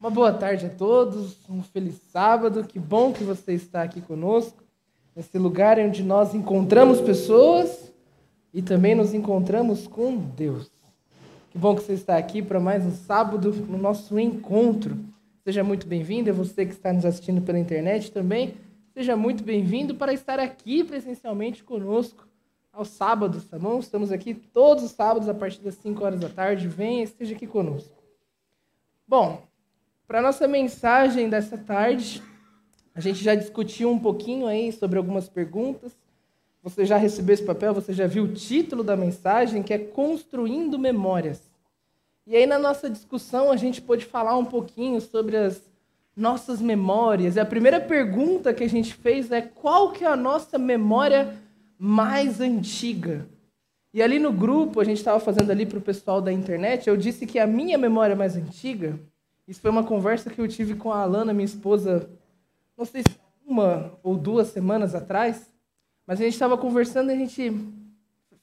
Uma boa tarde a todos, um feliz sábado. Que bom que você está aqui conosco, nesse lugar onde nós encontramos pessoas e também nos encontramos com Deus. Que bom que você está aqui para mais um sábado no nosso encontro. Seja muito bem-vindo, é você que está nos assistindo pela internet também. Seja muito bem-vindo para estar aqui presencialmente conosco aos sábados, tá bom? Estamos aqui todos os sábados a partir das 5 horas da tarde. Venha, esteja aqui conosco. Bom, para nossa mensagem dessa tarde, a gente já discutiu um pouquinho aí sobre algumas perguntas. Você já recebeu esse papel, você já viu o título da mensagem, que é Construindo Memórias. E aí, na nossa discussão, a gente pôde falar um pouquinho sobre as nossas memórias. E a primeira pergunta que a gente fez é qual que é a nossa memória mais antiga? E ali no grupo, a gente estava fazendo ali para o pessoal da internet, eu disse que a minha memória mais antiga isso foi uma conversa que eu tive com a Alana, minha esposa, não sei se uma ou duas semanas atrás, mas a gente estava conversando e a gente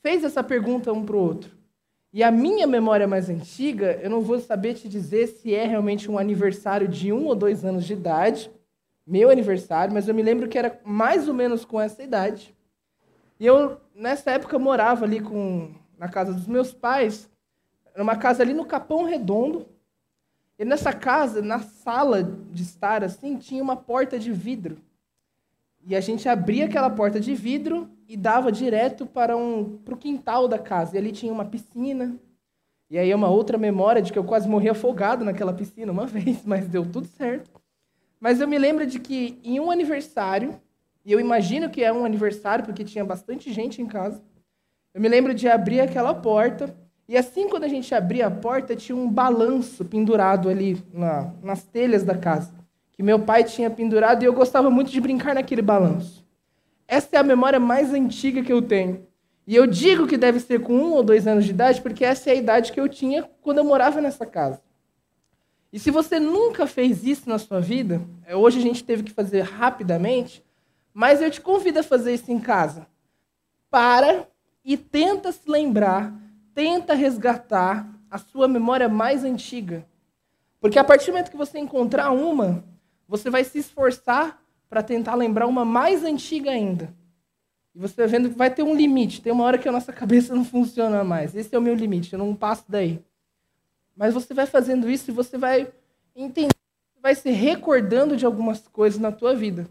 fez essa pergunta um para o outro. E a minha memória mais antiga, eu não vou saber te dizer se é realmente um aniversário de um ou dois anos de idade, meu aniversário, mas eu me lembro que era mais ou menos com essa idade. E eu, nessa época, morava ali com, na casa dos meus pais, numa casa ali no Capão Redondo, e nessa casa, na sala de estar assim, tinha uma porta de vidro. E a gente abria aquela porta de vidro e dava direto para um para o quintal da casa. E ali tinha uma piscina. E aí é uma outra memória de que eu quase morri afogado naquela piscina uma vez, mas deu tudo certo. Mas eu me lembro de que em um aniversário, e eu imagino que é um aniversário porque tinha bastante gente em casa, eu me lembro de abrir aquela porta e assim, quando a gente abria a porta, tinha um balanço pendurado ali na, nas telhas da casa, que meu pai tinha pendurado e eu gostava muito de brincar naquele balanço. Essa é a memória mais antiga que eu tenho. E eu digo que deve ser com um ou dois anos de idade, porque essa é a idade que eu tinha quando eu morava nessa casa. E se você nunca fez isso na sua vida, é, hoje a gente teve que fazer rapidamente, mas eu te convido a fazer isso em casa. Para e tenta se lembrar tenta resgatar a sua memória mais antiga. Porque a partir do momento que você encontrar uma, você vai se esforçar para tentar lembrar uma mais antiga ainda. E você vai vendo que vai ter um limite. Tem uma hora que a nossa cabeça não funciona mais. Esse é o meu limite, eu não passo daí. Mas você vai fazendo isso e você vai entender, vai se recordando de algumas coisas na tua vida.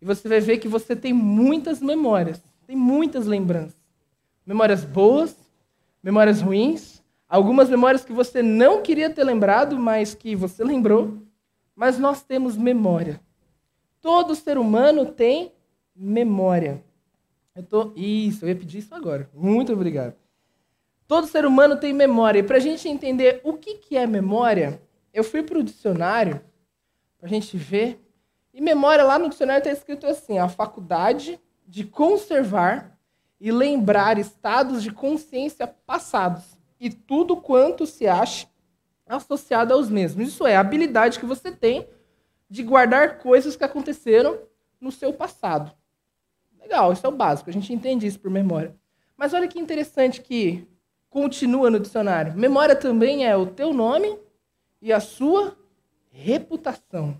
E você vai ver que você tem muitas memórias, tem muitas lembranças. Memórias boas memórias ruins, algumas memórias que você não queria ter lembrado, mas que você lembrou. Mas nós temos memória. Todo ser humano tem memória. Eu tô... Isso, eu ia pedir isso agora. Muito obrigado. Todo ser humano tem memória. E para a gente entender o que, que é memória, eu fui para o dicionário para a gente ver. E memória lá no dicionário está escrito assim: a faculdade de conservar e lembrar estados de consciência passados e tudo quanto se acha associado aos mesmos. Isso é a habilidade que você tem de guardar coisas que aconteceram no seu passado. Legal, isso é o básico, a gente entende isso por memória. Mas olha que interessante que continua no dicionário. Memória também é o teu nome e a sua reputação.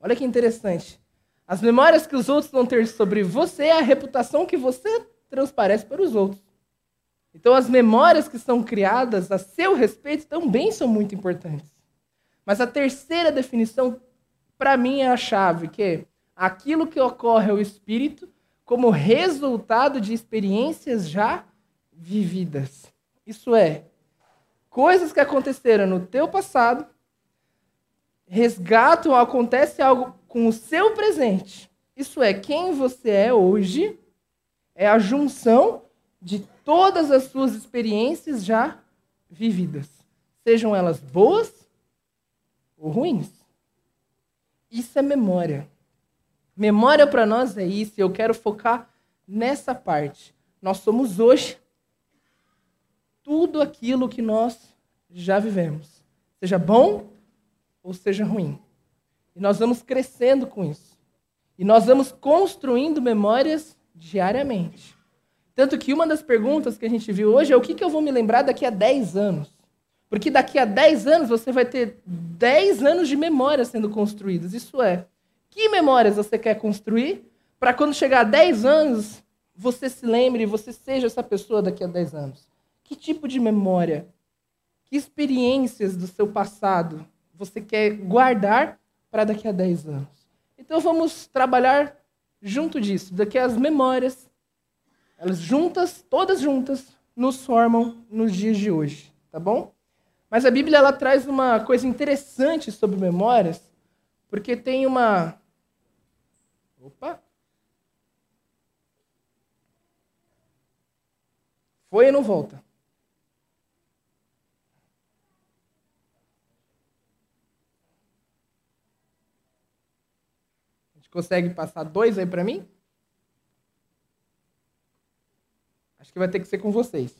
Olha que interessante. As memórias que os outros vão ter sobre você é a reputação que você transparece para os outros. Então, as memórias que são criadas a seu respeito também são muito importantes. Mas a terceira definição, para mim, é a chave, que é aquilo que ocorre ao espírito como resultado de experiências já vividas. Isso é, coisas que aconteceram no teu passado resgatam, acontece algo com o seu presente. Isso é, quem você é hoje é a junção de todas as suas experiências já vividas, sejam elas boas ou ruins. Isso é memória. Memória para nós é isso, eu quero focar nessa parte. Nós somos hoje tudo aquilo que nós já vivemos, seja bom ou seja ruim. E nós vamos crescendo com isso. E nós vamos construindo memórias diariamente. Tanto que uma das perguntas que a gente viu hoje é o que, que eu vou me lembrar daqui a 10 anos. Porque daqui a 10 anos você vai ter 10 anos de memórias sendo construídas. Isso é, que memórias você quer construir para quando chegar a 10 anos você se lembre você seja essa pessoa daqui a 10 anos? Que tipo de memória, que experiências do seu passado você quer guardar para daqui a 10 anos? Então vamos trabalhar junto disso, daqui as memórias, elas juntas, todas juntas, nos formam nos dias de hoje, tá bom? Mas a Bíblia ela traz uma coisa interessante sobre memórias, porque tem uma Opa! Foi e não volta. Consegue passar dois aí para mim? Acho que vai ter que ser com vocês.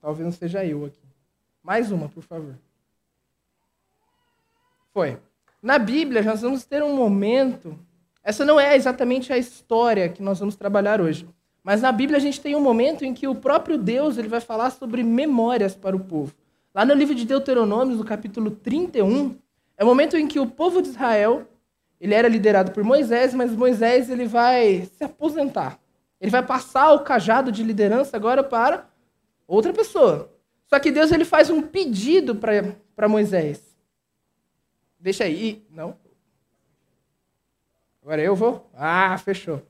Talvez não seja eu aqui. Mais uma, por favor. Foi. Na Bíblia, nós vamos ter um momento. Essa não é exatamente a história que nós vamos trabalhar hoje. Mas na Bíblia a gente tem um momento em que o próprio Deus ele vai falar sobre memórias para o povo. Lá no livro de Deuteronômio, no capítulo 31, é o momento em que o povo de Israel, ele era liderado por Moisés, mas Moisés ele vai se aposentar. Ele vai passar o cajado de liderança agora para outra pessoa. Só que Deus ele faz um pedido para Moisés. Deixa aí. Não? Agora eu vou? Ah, fechou.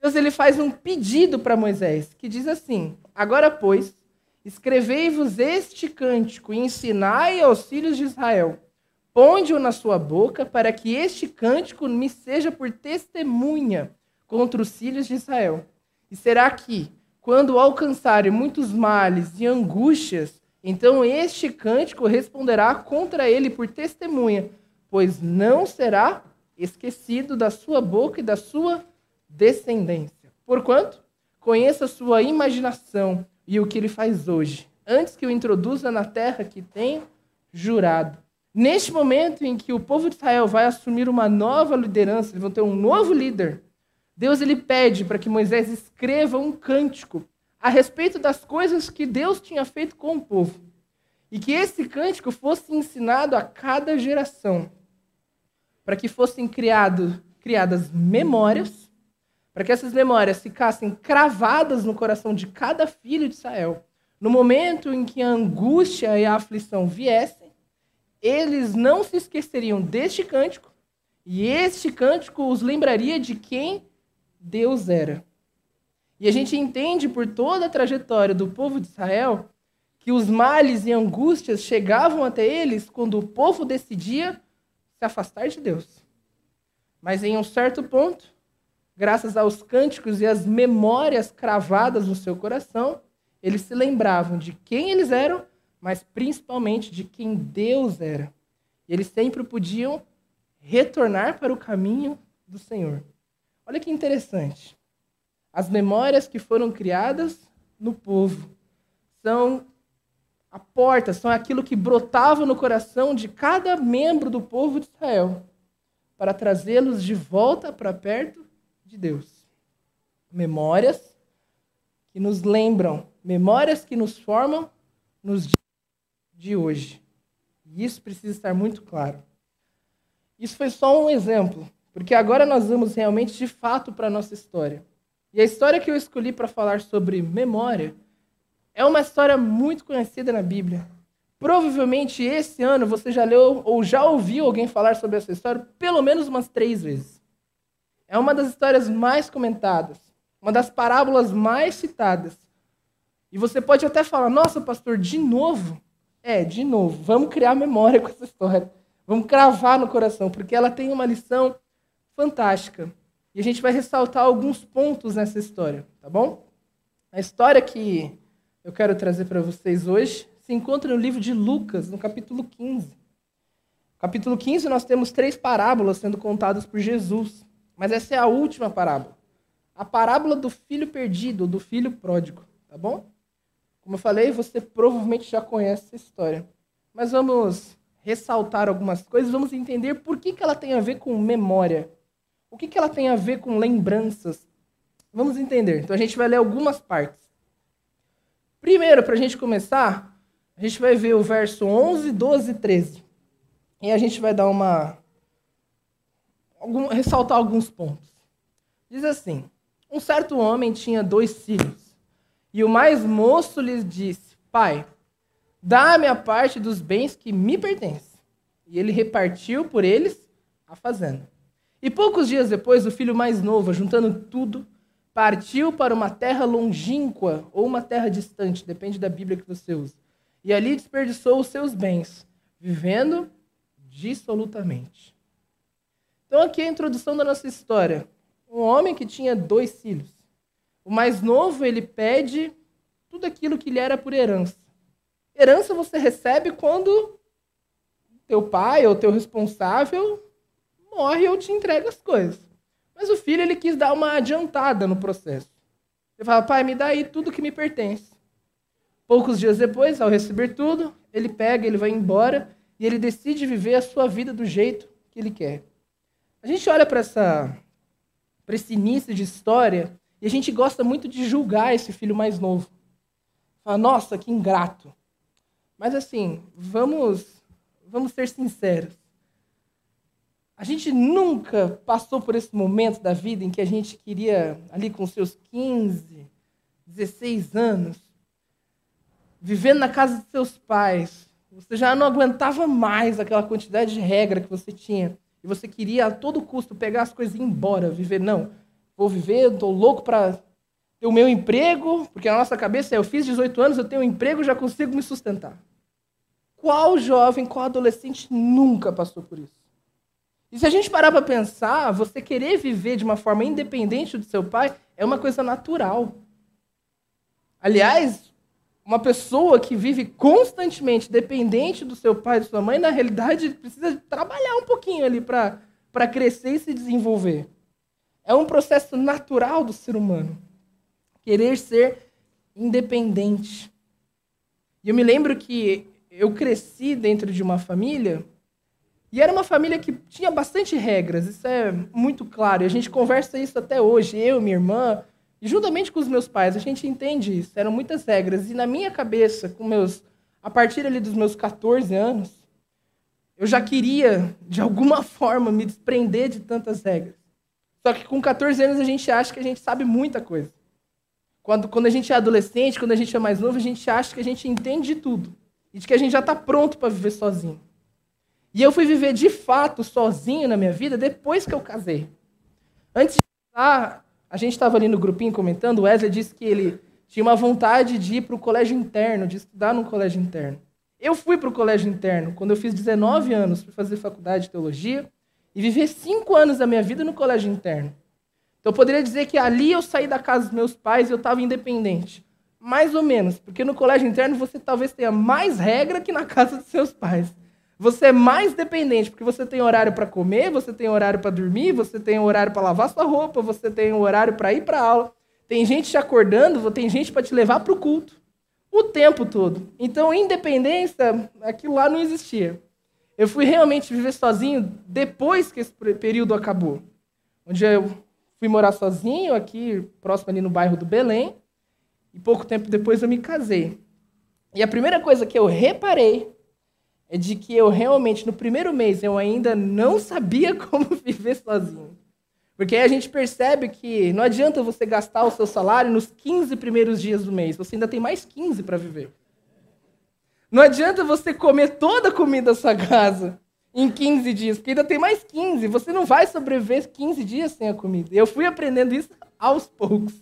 Deus ele faz um pedido para Moisés, que diz assim: Agora, pois, escrevei-vos este cântico e ensinai aos filhos de Israel. Ponde-o na sua boca, para que este cântico me seja por testemunha contra os filhos de Israel. E será que, quando alcançarem muitos males e angústias, então este cântico responderá contra ele por testemunha, pois não será esquecido da sua boca e da sua descendência. Porquanto, conheça sua imaginação e o que ele faz hoje, antes que o introduza na terra que tem jurado. Neste momento em que o povo de Israel vai assumir uma nova liderança, eles vão ter um novo líder, Deus ele pede para que Moisés escreva um cântico a respeito das coisas que Deus tinha feito com o povo. E que esse cântico fosse ensinado a cada geração, para que fossem criado, criadas memórias para que essas memórias ficassem cravadas no coração de cada filho de Israel. No momento em que a angústia e a aflição viessem, eles não se esqueceriam deste cântico, e este cântico os lembraria de quem Deus era. E a gente entende por toda a trajetória do povo de Israel que os males e angústias chegavam até eles quando o povo decidia se afastar de Deus. Mas em um certo ponto, graças aos cânticos e às memórias cravadas no seu coração, eles se lembravam de quem eles eram, mas principalmente de quem Deus era. E eles sempre podiam retornar para o caminho do Senhor. Olha que interessante. As memórias que foram criadas no povo são a porta, são aquilo que brotava no coração de cada membro do povo de Israel para trazê-los de volta para perto de Deus. Memórias que nos lembram, memórias que nos formam nos de hoje. E isso precisa estar muito claro. Isso foi só um exemplo, porque agora nós vamos realmente de fato para a nossa história. E a história que eu escolhi para falar sobre memória é uma história muito conhecida na Bíblia. Provavelmente esse ano você já leu ou já ouviu alguém falar sobre essa história pelo menos umas três vezes. É uma das histórias mais comentadas, uma das parábolas mais citadas. E você pode até falar: nossa, pastor, de novo? É, de novo. Vamos criar memória com essa história. Vamos cravar no coração, porque ela tem uma lição fantástica. E a gente vai ressaltar alguns pontos nessa história, tá bom? A história que eu quero trazer para vocês hoje se encontra no livro de Lucas, no capítulo 15. No capítulo 15, nós temos três parábolas sendo contadas por Jesus. Mas essa é a última parábola. A parábola do filho perdido, do filho pródigo, tá bom? Como eu falei, você provavelmente já conhece essa história. Mas vamos ressaltar algumas coisas, vamos entender por que, que ela tem a ver com memória. O que, que ela tem a ver com lembranças. Vamos entender. Então a gente vai ler algumas partes. Primeiro, para a gente começar, A gente vai ver o verso 11, 12 e 13. E a gente vai dar uma. Algum, ressaltar alguns pontos. Diz assim: Um certo homem tinha dois filhos. E o mais moço lhes disse: Pai, dá-me a parte dos bens que me pertencem. E ele repartiu por eles a fazenda. E poucos dias depois, o filho mais novo, juntando tudo, partiu para uma terra longínqua ou uma terra distante, depende da Bíblia que você usa. E ali desperdiçou os seus bens, vivendo dissolutamente. Então, aqui é a introdução da nossa história. Um homem que tinha dois filhos. O mais novo, ele pede tudo aquilo que lhe era por herança. Herança você recebe quando teu pai ou teu responsável morre ou te entrega as coisas. Mas o filho ele quis dar uma adiantada no processo. Ele fala: "Pai, me dá aí tudo que me pertence". Poucos dias depois, ao receber tudo, ele pega, ele vai embora e ele decide viver a sua vida do jeito que ele quer. A gente olha para esse início de história e a gente gosta muito de julgar esse filho mais novo. Fala: "Nossa, que ingrato". Mas assim, vamos vamos ser sinceros. A gente nunca passou por esse momento da vida em que a gente queria, ali com seus 15, 16 anos, vivendo na casa de seus pais, você já não aguentava mais aquela quantidade de regra que você tinha. E você queria a todo custo pegar as coisas e ir embora, viver. Não, vou viver, estou louco para ter o meu emprego, porque na nossa cabeça é: eu fiz 18 anos, eu tenho um emprego, já consigo me sustentar. Qual jovem, qual adolescente nunca passou por isso? E se a gente parar para pensar, você querer viver de uma forma independente do seu pai é uma coisa natural. Aliás, uma pessoa que vive constantemente dependente do seu pai e da sua mãe, na realidade, precisa trabalhar um pouquinho ali para crescer e se desenvolver. É um processo natural do ser humano. Querer ser independente. E eu me lembro que eu cresci dentro de uma família e era uma família que tinha bastante regras, isso é muito claro. E a gente conversa isso até hoje, eu, minha irmã, e juntamente com os meus pais, a gente entende isso. Eram muitas regras. E na minha cabeça, com meus, a partir ali dos meus 14 anos, eu já queria, de alguma forma, me desprender de tantas regras. Só que com 14 anos a gente acha que a gente sabe muita coisa. Quando, quando a gente é adolescente, quando a gente é mais novo, a gente acha que a gente entende de tudo e de que a gente já está pronto para viver sozinho. E eu fui viver de fato sozinho na minha vida depois que eu casei. Antes de casar, a gente estava ali no grupinho comentando, o Wesley disse que ele tinha uma vontade de ir para o colégio interno, de estudar no colégio interno. Eu fui para o colégio interno quando eu fiz 19 anos para fazer faculdade de teologia e viver cinco anos da minha vida no colégio interno. Então eu poderia dizer que ali eu saí da casa dos meus pais e eu estava independente. Mais ou menos, porque no colégio interno você talvez tenha mais regra que na casa dos seus pais. Você é mais dependente, porque você tem horário para comer, você tem horário para dormir, você tem horário para lavar sua roupa, você tem horário para ir para aula. Tem gente te acordando, tem gente para te levar para o culto. O tempo todo. Então, independência, aquilo lá não existia. Eu fui realmente viver sozinho depois que esse período acabou. Onde eu fui morar sozinho, aqui, próximo ali no bairro do Belém. E pouco tempo depois eu me casei. E a primeira coisa que eu reparei é de que eu realmente, no primeiro mês, eu ainda não sabia como viver sozinho. Porque aí a gente percebe que não adianta você gastar o seu salário nos 15 primeiros dias do mês, você ainda tem mais 15 para viver. Não adianta você comer toda a comida da sua casa em 15 dias, porque ainda tem mais 15. Você não vai sobreviver 15 dias sem a comida. Eu fui aprendendo isso aos poucos.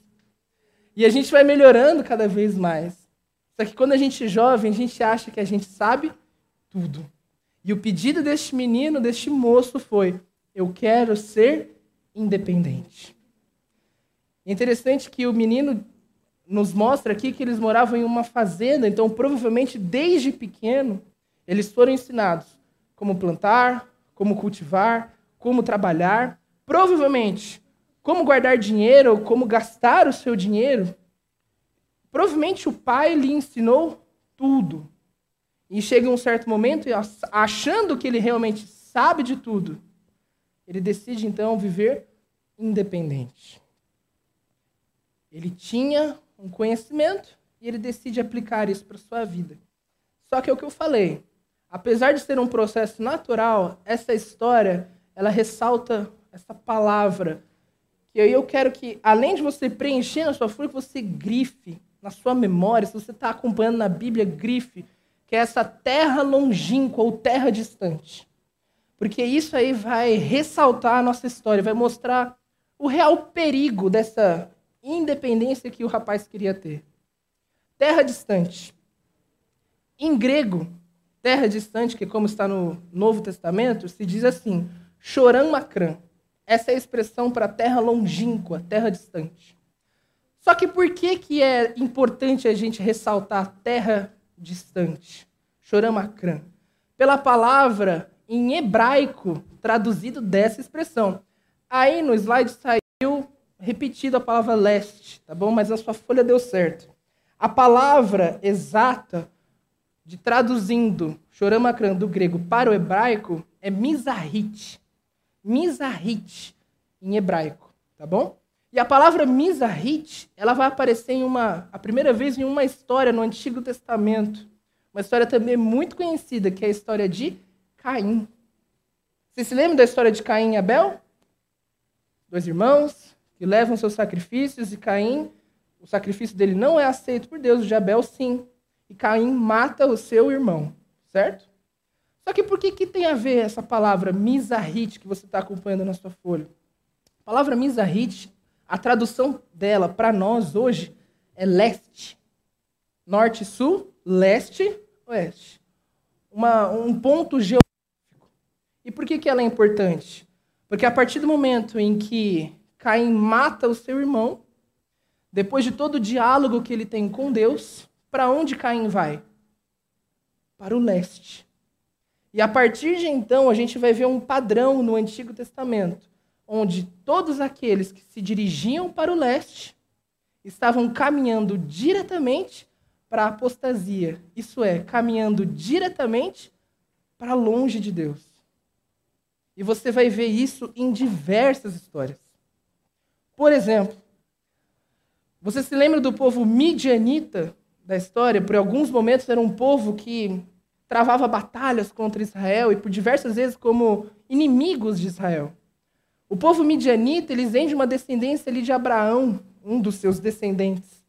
E a gente vai melhorando cada vez mais. Só que quando a gente é jovem, a gente acha que a gente sabe tudo. E o pedido deste menino, deste moço, foi: Eu quero ser independente. É interessante que o menino nos mostra aqui que eles moravam em uma fazenda, então provavelmente desde pequeno eles foram ensinados como plantar, como cultivar, como trabalhar. Provavelmente como guardar dinheiro como gastar o seu dinheiro, provavelmente o pai lhe ensinou tudo. E chega um certo momento, achando que ele realmente sabe de tudo, ele decide então viver independente. Ele tinha um conhecimento e ele decide aplicar isso para sua vida. Só que é o que eu falei. Apesar de ser um processo natural, essa história, ela ressalta essa palavra. Que aí eu quero que, além de você preencher na sua folha, que você grife na sua memória, se você está acompanhando na Bíblia, grife, que é essa terra longínqua ou terra distante. Porque isso aí vai ressaltar a nossa história, vai mostrar o real perigo dessa independência que o rapaz queria ter. Terra distante. Em grego, terra distante, que como está no Novo Testamento, se diz assim, choram macrã. Essa é a expressão para terra longínqua, terra distante. Só que por que, que é importante a gente ressaltar terra distante? Choramacrã. Pela palavra em hebraico traduzido dessa expressão. Aí no slide saiu repetido a palavra leste, tá bom? Mas a sua folha deu certo. A palavra exata de traduzindo Choramacrã do grego para o hebraico é mizahit. Mizahit em hebraico, tá bom? E a palavra mizahit, ela vai aparecer em uma, a primeira vez em uma história no Antigo Testamento. Uma história também muito conhecida, que é a história de Caim. Você se lembra da história de Caim e Abel? Dois irmãos que levam seus sacrifícios e Caim, o sacrifício dele não é aceito por Deus, o de Abel sim. E Caim mata o seu irmão, certo? Só que por que, que tem a ver essa palavra mizahit que você está acompanhando na sua folha? A palavra mizahit, a tradução dela para nós hoje é leste. Norte, sul, leste, oeste. Uma, um ponto geográfico. E por que, que ela é importante? Porque a partir do momento em que Caim mata o seu irmão, depois de todo o diálogo que ele tem com Deus, para onde Caim vai? Para o leste. E a partir de então, a gente vai ver um padrão no Antigo Testamento, onde todos aqueles que se dirigiam para o leste estavam caminhando diretamente para a apostasia, isso é, caminhando diretamente para longe de Deus. E você vai ver isso em diversas histórias. Por exemplo, você se lembra do povo midianita da história, por alguns momentos era um povo que travava batalhas contra Israel e por diversas vezes como inimigos de Israel. O povo midianita, eles vêm de uma descendência ali de Abraão, um dos seus descendentes,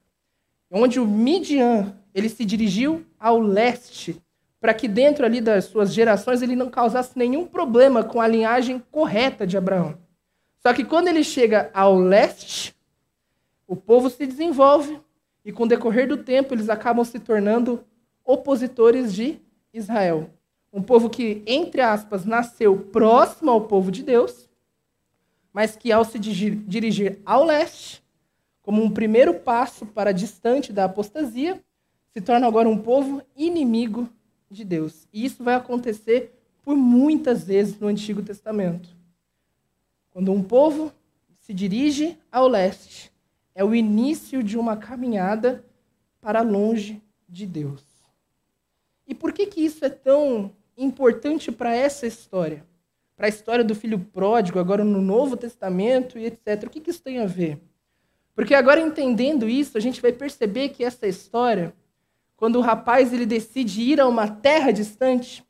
onde o Midian, ele se dirigiu ao leste, para que dentro ali das suas gerações ele não causasse nenhum problema com a linhagem correta de Abraão. Só que quando ele chega ao leste, o povo se desenvolve, e com o decorrer do tempo, eles acabam se tornando opositores de Israel. Um povo que, entre aspas, nasceu próximo ao povo de Deus, mas que, ao se dirigir ao leste, como um primeiro passo para distante da apostasia, se torna agora um povo inimigo de Deus. E isso vai acontecer por muitas vezes no Antigo Testamento. Quando um povo se dirige ao leste, é o início de uma caminhada para longe de Deus. E por que, que isso é tão importante para essa história? Para a história do filho pródigo, agora no Novo Testamento e etc. O que, que isso tem a ver? Porque agora entendendo isso, a gente vai perceber que essa história, quando o rapaz ele decide ir a uma terra distante,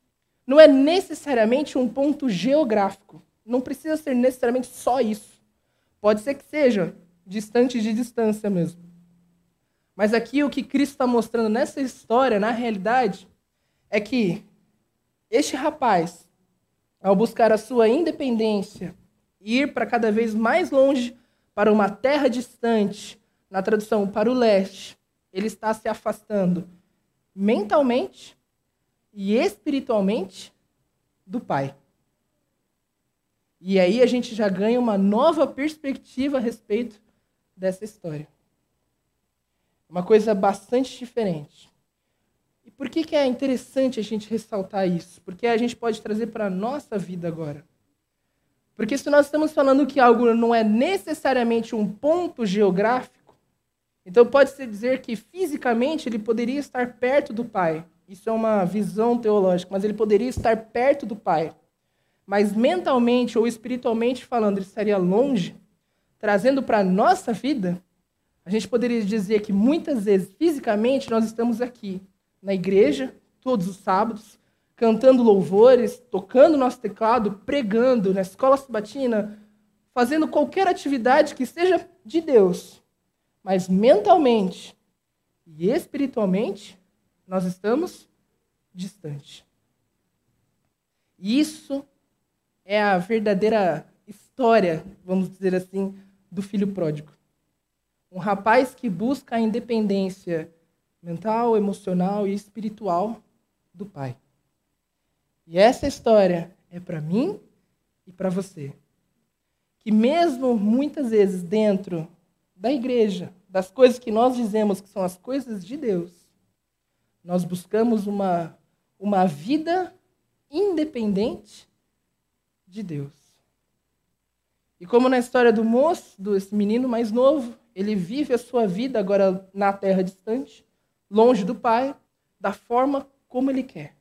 não é necessariamente um ponto geográfico. Não precisa ser necessariamente só isso. Pode ser que seja distante de distância mesmo. Mas aqui o que Cristo está mostrando nessa história, na realidade, é que este rapaz, ao buscar a sua independência e ir para cada vez mais longe, para uma terra distante, na tradução para o leste, ele está se afastando mentalmente e espiritualmente do Pai. E aí a gente já ganha uma nova perspectiva a respeito dessa história. Uma coisa bastante diferente. E por que, que é interessante a gente ressaltar isso? Porque a gente pode trazer para a nossa vida agora. Porque se nós estamos falando que algo não é necessariamente um ponto geográfico, então pode-se dizer que fisicamente ele poderia estar perto do Pai. Isso é uma visão teológica, mas ele poderia estar perto do Pai. Mas mentalmente ou espiritualmente falando, ele estaria longe trazendo para a nossa vida, a gente poderia dizer que muitas vezes, fisicamente, nós estamos aqui, na igreja, todos os sábados, cantando louvores, tocando nosso teclado, pregando na escola sabatina, fazendo qualquer atividade que seja de Deus. Mas mentalmente e espiritualmente, nós estamos distantes. Isso é a verdadeira história, vamos dizer assim, do filho pródigo. Um rapaz que busca a independência mental, emocional e espiritual do pai. E essa história é para mim e para você. Que mesmo muitas vezes dentro da igreja, das coisas que nós dizemos que são as coisas de Deus, nós buscamos uma, uma vida independente de Deus. E como na história do moço, desse menino mais novo, ele vive a sua vida agora na terra distante, longe do pai, da forma como ele quer.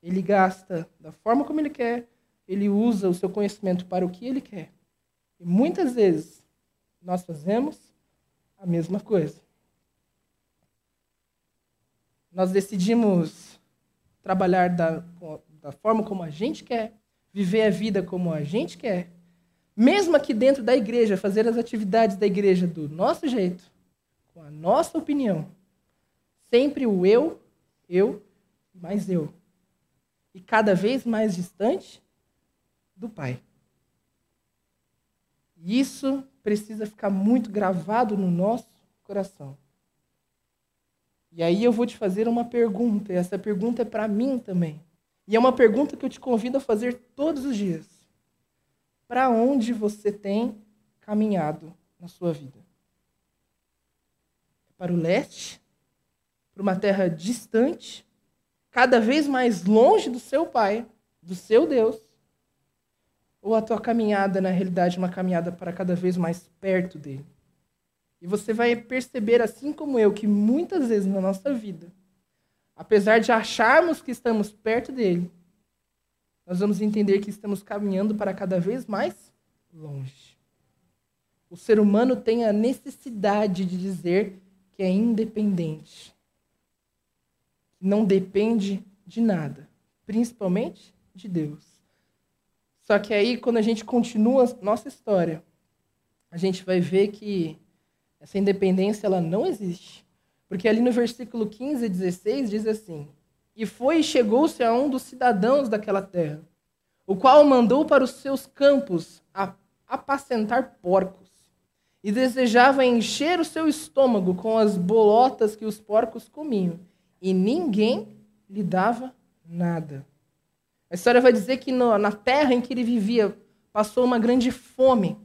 Ele gasta da forma como ele quer, ele usa o seu conhecimento para o que ele quer. E muitas vezes nós fazemos a mesma coisa. Nós decidimos trabalhar da, da forma como a gente quer, viver a vida como a gente quer, mesmo aqui dentro da igreja, fazer as atividades da igreja do nosso jeito, com a nossa opinião. Sempre o eu, eu, mais eu e cada vez mais distante do Pai. E isso precisa ficar muito gravado no nosso coração. E aí eu vou te fazer uma pergunta, e essa pergunta é para mim também. E é uma pergunta que eu te convido a fazer todos os dias. Para onde você tem caminhado na sua vida? Para o leste? Para uma terra distante? cada vez mais longe do seu Pai, do seu Deus, ou a tua caminhada, na realidade, uma caminhada para cada vez mais perto dele. E você vai perceber, assim como eu, que muitas vezes na nossa vida, apesar de acharmos que estamos perto dele, nós vamos entender que estamos caminhando para cada vez mais longe. O ser humano tem a necessidade de dizer que é independente não depende de nada, principalmente de Deus. Só que aí, quando a gente continua nossa história, a gente vai ver que essa independência ela não existe. Porque ali no versículo 15 e 16 diz assim: E foi e chegou-se a um dos cidadãos daquela terra, o qual mandou para os seus campos a apacentar porcos, e desejava encher o seu estômago com as bolotas que os porcos comiam e ninguém lhe dava nada. A história vai dizer que no, na terra em que ele vivia passou uma grande fome.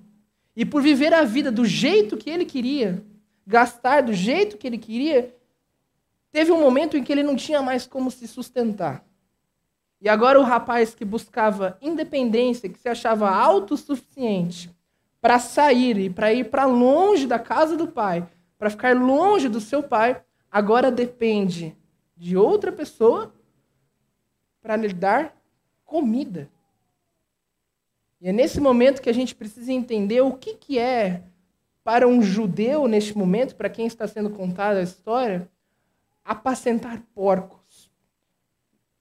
E por viver a vida do jeito que ele queria, gastar do jeito que ele queria, teve um momento em que ele não tinha mais como se sustentar. E agora o rapaz que buscava independência, que se achava autossuficiente para sair e para ir para longe da casa do pai, para ficar longe do seu pai, agora depende de outra pessoa para lhe dar comida. E é nesse momento que a gente precisa entender o que, que é, para um judeu, neste momento, para quem está sendo contada a história, apacentar porcos.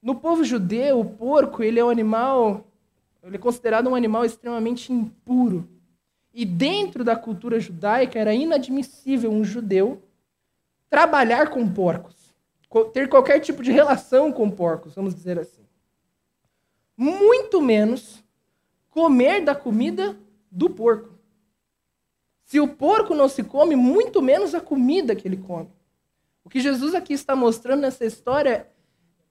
No povo judeu, o porco ele é um animal, ele é considerado um animal extremamente impuro. E dentro da cultura judaica era inadmissível um judeu trabalhar com porcos ter qualquer tipo de relação com porcos, vamos dizer assim. Muito menos comer da comida do porco. Se o porco não se come, muito menos a comida que ele come. O que Jesus aqui está mostrando nessa história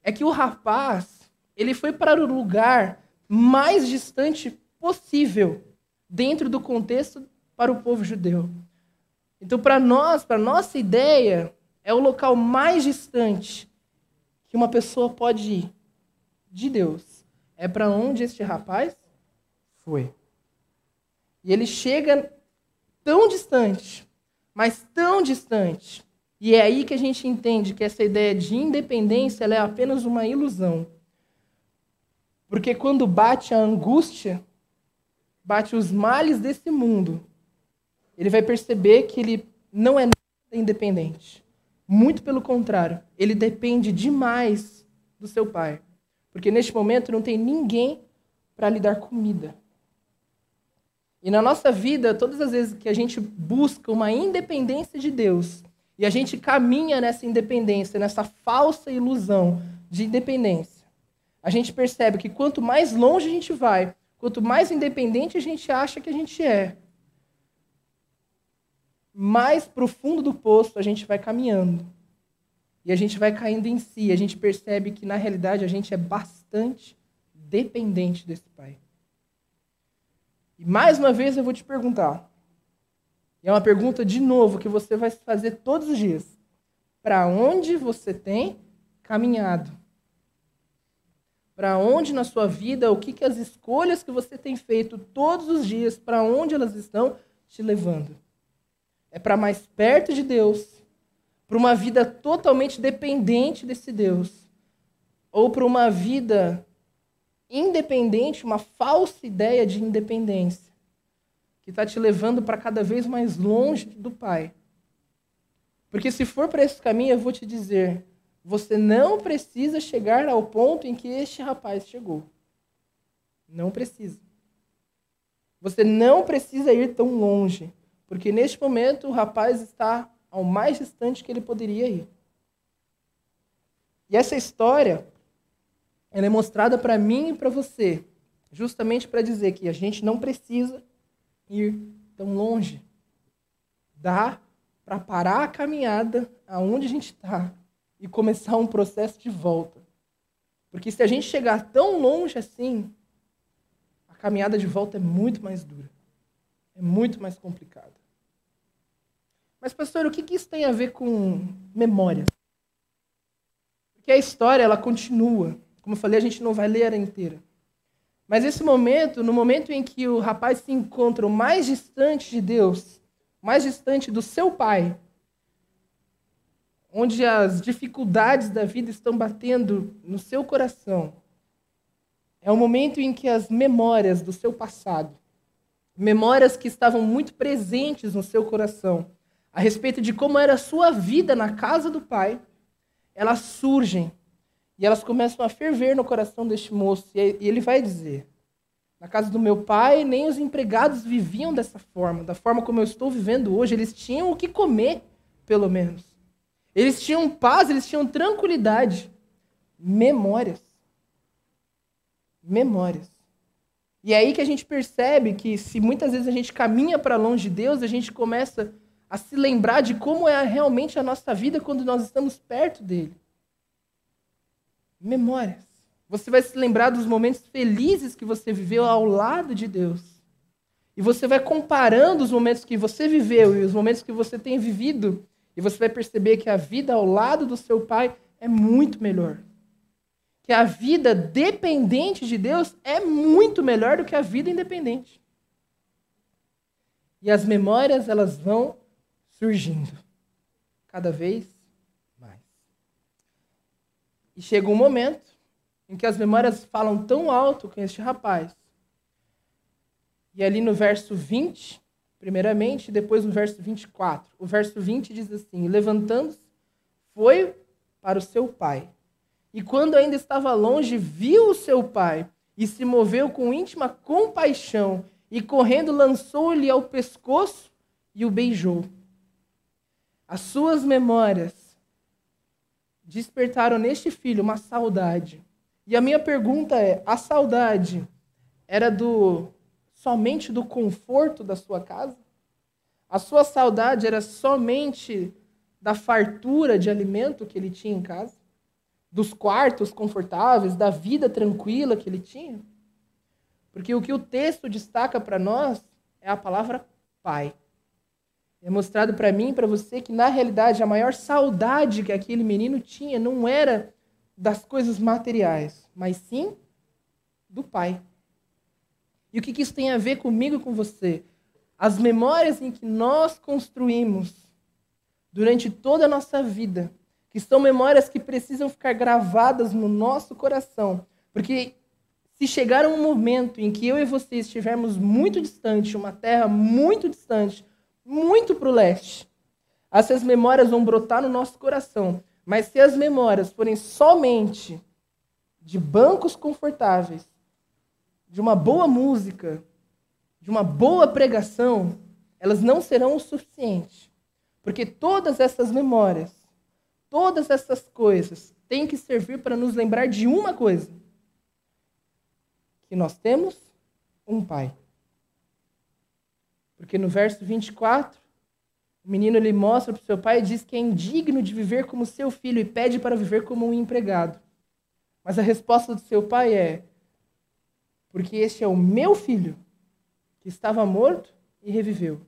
é que o rapaz, ele foi para o lugar mais distante possível dentro do contexto para o povo judeu. Então, para nós, para nossa ideia, é o local mais distante que uma pessoa pode ir de Deus. É para onde este rapaz foi. E ele chega tão distante, mas tão distante. E é aí que a gente entende que essa ideia de independência é apenas uma ilusão. Porque quando bate a angústia, bate os males desse mundo, ele vai perceber que ele não é independente. Muito pelo contrário, ele depende demais do seu pai. Porque neste momento não tem ninguém para lhe dar comida. E na nossa vida, todas as vezes que a gente busca uma independência de Deus, e a gente caminha nessa independência, nessa falsa ilusão de independência, a gente percebe que quanto mais longe a gente vai, quanto mais independente a gente acha que a gente é, mais profundo do poço a gente vai caminhando. E a gente vai caindo em si, a gente percebe que na realidade a gente é bastante dependente desse Pai. E mais uma vez eu vou te perguntar. E é uma pergunta de novo que você vai fazer todos os dias. Para onde você tem caminhado? Para onde na sua vida, o que, que as escolhas que você tem feito todos os dias, para onde elas estão te levando? É para mais perto de Deus, para uma vida totalmente dependente desse Deus, ou para uma vida independente, uma falsa ideia de independência, que está te levando para cada vez mais longe do Pai. Porque se for para esse caminho, eu vou te dizer, você não precisa chegar ao ponto em que este rapaz chegou. Não precisa. Você não precisa ir tão longe. Porque neste momento o rapaz está ao mais distante que ele poderia ir. E essa história, ela é mostrada para mim e para você, justamente para dizer que a gente não precisa ir tão longe. Dá para parar a caminhada aonde a gente está e começar um processo de volta. Porque se a gente chegar tão longe assim, a caminhada de volta é muito mais dura. É muito mais complicado. Mas, pastor, o que isso tem a ver com memória? Porque a história, ela continua. Como eu falei, a gente não vai ler ela inteira. Mas esse momento, no momento em que o rapaz se encontra o mais distante de Deus, mais distante do seu pai, onde as dificuldades da vida estão batendo no seu coração, é o momento em que as memórias do seu passado, memórias que estavam muito presentes no seu coração, a respeito de como era a sua vida na casa do pai, elas surgem e elas começam a ferver no coração deste moço. E ele vai dizer: Na casa do meu pai, nem os empregados viviam dessa forma, da forma como eu estou vivendo hoje. Eles tinham o que comer, pelo menos. Eles tinham paz, eles tinham tranquilidade. Memórias. Memórias. E é aí que a gente percebe que, se muitas vezes a gente caminha para longe de Deus, a gente começa a se lembrar de como é realmente a nossa vida quando nós estamos perto dele. Memórias. Você vai se lembrar dos momentos felizes que você viveu ao lado de Deus. E você vai comparando os momentos que você viveu e os momentos que você tem vivido, e você vai perceber que a vida ao lado do seu pai é muito melhor. Que a vida dependente de Deus é muito melhor do que a vida independente. E as memórias, elas vão surgindo cada vez. E chega um momento em que as memórias falam tão alto com este rapaz. E ali no verso 20, primeiramente, e depois no verso 24. O verso 20 diz assim: Levantando-se, foi para o seu pai. E quando ainda estava longe, viu o seu pai e se moveu com íntima compaixão e correndo lançou-lhe ao pescoço e o beijou. As suas memórias despertaram neste filho uma saudade. E a minha pergunta é: a saudade era do somente do conforto da sua casa? A sua saudade era somente da fartura de alimento que ele tinha em casa? Dos quartos confortáveis, da vida tranquila que ele tinha? Porque o que o texto destaca para nós é a palavra pai. É mostrado para mim para você que, na realidade, a maior saudade que aquele menino tinha não era das coisas materiais, mas sim do pai. E o que isso tem a ver comigo e com você? As memórias em que nós construímos durante toda a nossa vida, que são memórias que precisam ficar gravadas no nosso coração, porque se chegar um momento em que eu e você estivermos muito distante, uma terra muito distante, muito para o leste. Essas memórias vão brotar no nosso coração. Mas se as memórias forem somente de bancos confortáveis, de uma boa música, de uma boa pregação, elas não serão o suficiente. Porque todas essas memórias, todas essas coisas têm que servir para nos lembrar de uma coisa: que nós temos um pai. Porque no verso 24, o menino ele mostra para o seu pai e diz que é indigno de viver como seu filho e pede para viver como um empregado. Mas a resposta do seu pai é: porque este é o meu filho, que estava morto e reviveu.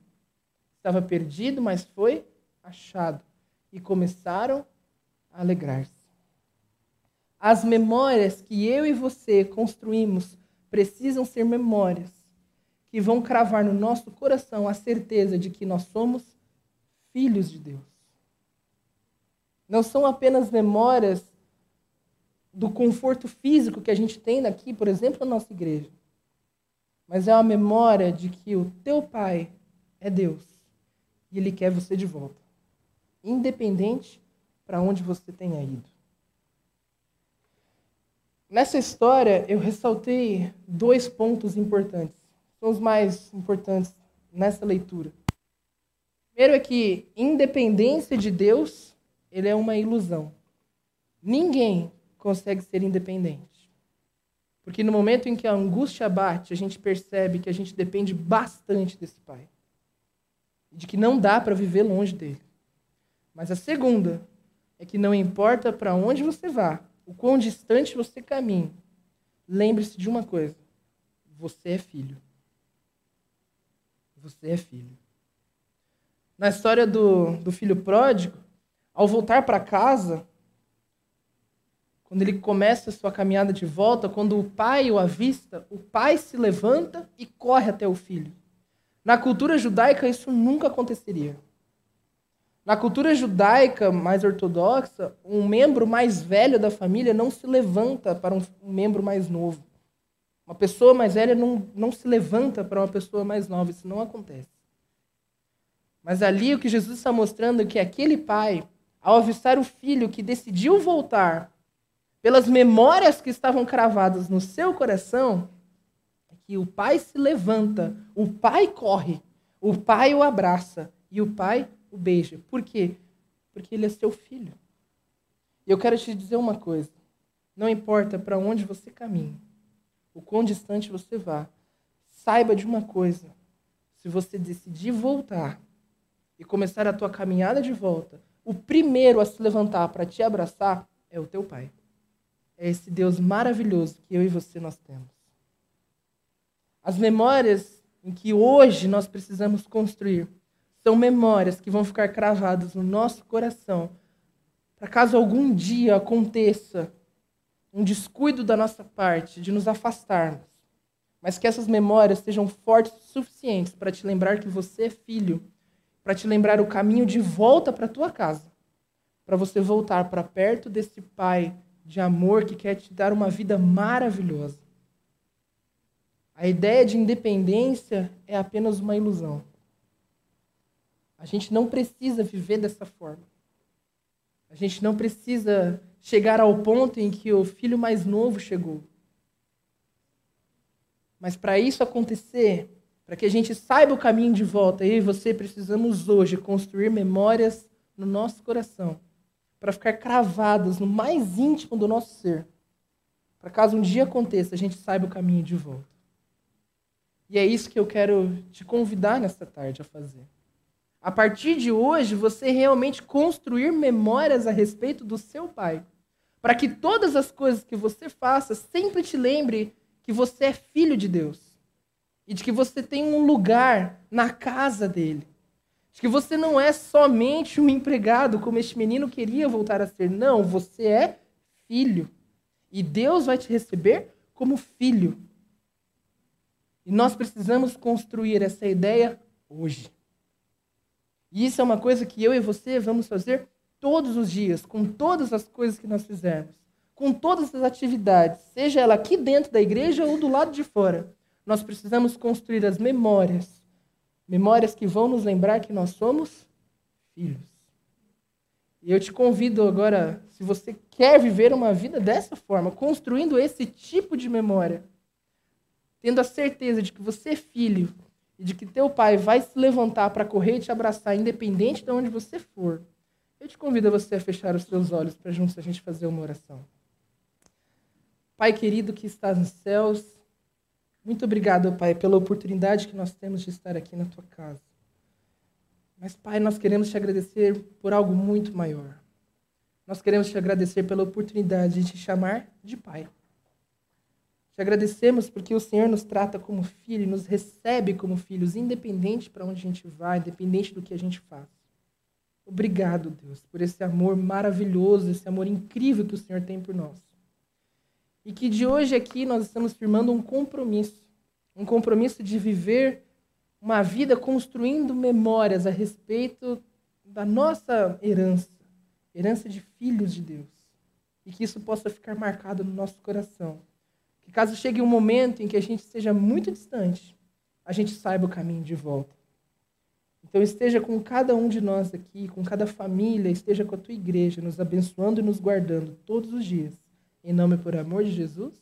Estava perdido, mas foi achado. E começaram a alegrar-se. As memórias que eu e você construímos precisam ser memórias que vão cravar no nosso coração a certeza de que nós somos filhos de Deus. Não são apenas memórias do conforto físico que a gente tem aqui, por exemplo, na nossa igreja. Mas é uma memória de que o teu pai é Deus e ele quer você de volta, independente para onde você tenha ido. Nessa história, eu ressaltei dois pontos importantes são os mais importantes nessa leitura. Primeiro é que independência de Deus, ele é uma ilusão. Ninguém consegue ser independente. Porque no momento em que a angústia bate, a gente percebe que a gente depende bastante desse Pai. De que não dá para viver longe dele. Mas a segunda é que não importa para onde você vá, o quão distante você caminhe, lembre-se de uma coisa: você é filho. Você é filho. Na história do, do filho pródigo, ao voltar para casa, quando ele começa a sua caminhada de volta, quando o pai o avista, o pai se levanta e corre até o filho. Na cultura judaica, isso nunca aconteceria. Na cultura judaica mais ortodoxa, um membro mais velho da família não se levanta para um membro mais novo. Uma pessoa mais velha não, não se levanta para uma pessoa mais nova, isso não acontece. Mas ali o que Jesus está mostrando é que aquele pai, ao avistar o filho que decidiu voltar, pelas memórias que estavam cravadas no seu coração, é que o pai se levanta, o pai corre, o pai o abraça e o pai o beija. Por quê? Porque ele é seu filho. E eu quero te dizer uma coisa: não importa para onde você caminha, o quão distante você vá, saiba de uma coisa: se você decidir voltar e começar a tua caminhada de volta, o primeiro a se levantar para te abraçar é o teu pai. É esse Deus maravilhoso que eu e você nós temos. As memórias em que hoje nós precisamos construir são memórias que vão ficar cravadas no nosso coração, para caso algum dia aconteça um descuido da nossa parte de nos afastarmos, mas que essas memórias sejam fortes o suficientes para te lembrar que você é filho, para te lembrar o caminho de volta para tua casa, para você voltar para perto desse pai de amor que quer te dar uma vida maravilhosa. A ideia de independência é apenas uma ilusão. A gente não precisa viver dessa forma. A gente não precisa chegar ao ponto em que o filho mais novo chegou. Mas para isso acontecer, para que a gente saiba o caminho de volta, eu e você precisamos hoje construir memórias no nosso coração, para ficar cravadas no mais íntimo do nosso ser. Para caso um dia aconteça, a gente saiba o caminho de volta. E é isso que eu quero te convidar nesta tarde a fazer. A partir de hoje, você realmente construir memórias a respeito do seu pai para que todas as coisas que você faça sempre te lembre que você é filho de Deus e de que você tem um lugar na casa dele. De que você não é somente um empregado, como este menino queria voltar a ser. Não, você é filho. E Deus vai te receber como filho. E nós precisamos construir essa ideia hoje. E isso é uma coisa que eu e você vamos fazer todos os dias, com todas as coisas que nós fizermos, com todas as atividades, seja ela aqui dentro da igreja ou do lado de fora, nós precisamos construir as memórias. Memórias que vão nos lembrar que nós somos filhos. E eu te convido agora, se você quer viver uma vida dessa forma, construindo esse tipo de memória, tendo a certeza de que você é filho e de que teu pai vai se levantar para correr e te abraçar, independente de onde você for, eu te convido a você a fechar os seus olhos para juntos a gente fazer uma oração. Pai querido que estás nos céus, muito obrigado, Pai, pela oportunidade que nós temos de estar aqui na tua casa. Mas, Pai, nós queremos te agradecer por algo muito maior. Nós queremos te agradecer pela oportunidade de te chamar de Pai. Te agradecemos porque o Senhor nos trata como filho, nos recebe como filhos, independente para onde a gente vai, independente do que a gente faz. Obrigado, Deus, por esse amor maravilhoso, esse amor incrível que o Senhor tem por nós. E que de hoje aqui nós estamos firmando um compromisso, um compromisso de viver uma vida construindo memórias a respeito da nossa herança, herança de filhos de Deus. E que isso possa ficar marcado no nosso coração. Que caso chegue um momento em que a gente esteja muito distante, a gente saiba o caminho de volta. Então esteja com cada um de nós aqui, com cada família, esteja com a tua igreja, nos abençoando e nos guardando todos os dias. Em nome e por amor de Jesus.